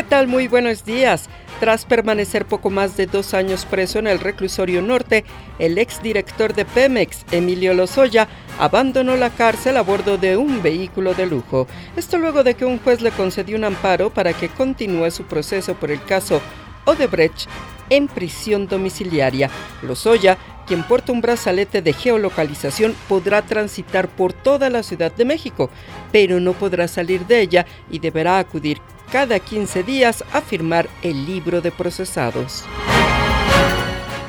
¿Qué tal? Muy buenos días. Tras permanecer poco más de dos años preso en el reclusorio norte, el exdirector de Pemex, Emilio Lozoya, abandonó la cárcel a bordo de un vehículo de lujo. Esto luego de que un juez le concedió un amparo para que continúe su proceso por el caso Odebrecht en prisión domiciliaria. Lozoya, quien porta un brazalete de geolocalización, podrá transitar por toda la Ciudad de México, pero no podrá salir de ella y deberá acudir cada 15 días a firmar el libro de procesados.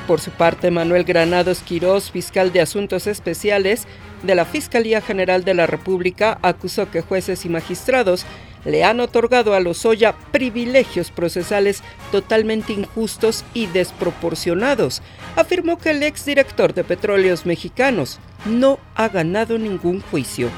Por su parte, Manuel Granados Quirós, fiscal de Asuntos Especiales de la Fiscalía General de la República, acusó que jueces y magistrados le han otorgado a Lozoya privilegios procesales totalmente injustos y desproporcionados. Afirmó que el exdirector de Petróleos Mexicanos no ha ganado ningún juicio.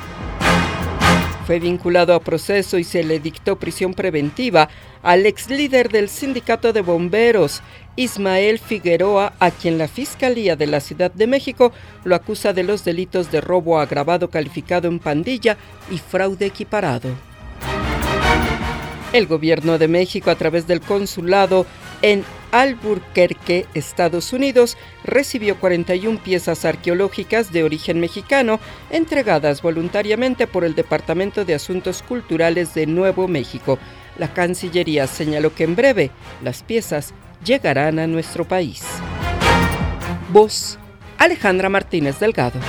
Fue vinculado a proceso y se le dictó prisión preventiva al ex líder del sindicato de bomberos, Ismael Figueroa, a quien la Fiscalía de la Ciudad de México lo acusa de los delitos de robo agravado calificado en pandilla y fraude equiparado. El gobierno de México, a través del consulado en Albuquerque, Estados Unidos, recibió 41 piezas arqueológicas de origen mexicano entregadas voluntariamente por el Departamento de Asuntos Culturales de Nuevo México. La Cancillería señaló que en breve las piezas llegarán a nuestro país. Voz Alejandra Martínez Delgado.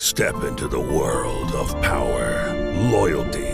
Step into the world of power, loyalty,